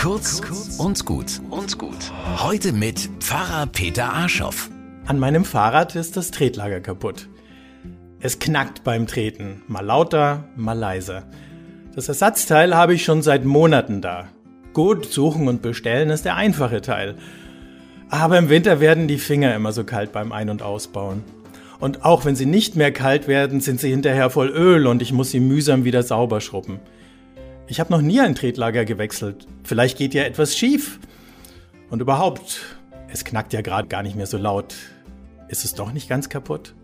Kurz und gut und gut. Heute mit Pfarrer Peter Arschoff. An meinem Fahrrad ist das Tretlager kaputt. Es knackt beim Treten, mal lauter, mal leiser. Das Ersatzteil habe ich schon seit Monaten da. Gut, suchen und bestellen ist der einfache Teil. Aber im Winter werden die Finger immer so kalt beim Ein- und Ausbauen. Und auch wenn sie nicht mehr kalt werden, sind sie hinterher voll Öl und ich muss sie mühsam wieder sauber schrubben. Ich habe noch nie ein Tretlager gewechselt. Vielleicht geht ja etwas schief. Und überhaupt, es knackt ja gerade gar nicht mehr so laut. Ist es doch nicht ganz kaputt?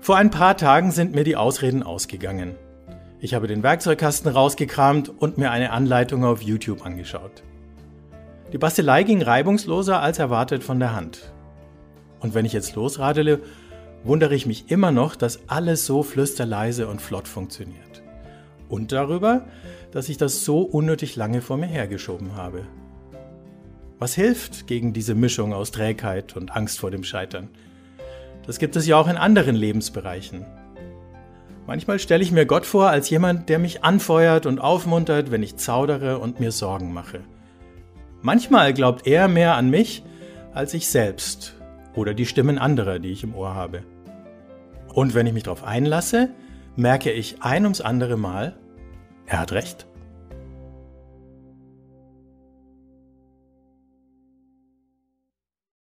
Vor ein paar Tagen sind mir die Ausreden ausgegangen. Ich habe den Werkzeugkasten rausgekramt und mir eine Anleitung auf YouTube angeschaut. Die Bastelei ging reibungsloser als erwartet von der Hand. Und wenn ich jetzt losradele, wundere ich mich immer noch, dass alles so flüsterleise und flott funktioniert. Und darüber, dass ich das so unnötig lange vor mir hergeschoben habe. Was hilft gegen diese Mischung aus Trägheit und Angst vor dem Scheitern? Das gibt es ja auch in anderen Lebensbereichen. Manchmal stelle ich mir Gott vor als jemand, der mich anfeuert und aufmuntert, wenn ich zaudere und mir Sorgen mache. Manchmal glaubt er mehr an mich als ich selbst oder die Stimmen anderer, die ich im Ohr habe. Und wenn ich mich darauf einlasse, merke ich ein ums andere Mal, er hat recht.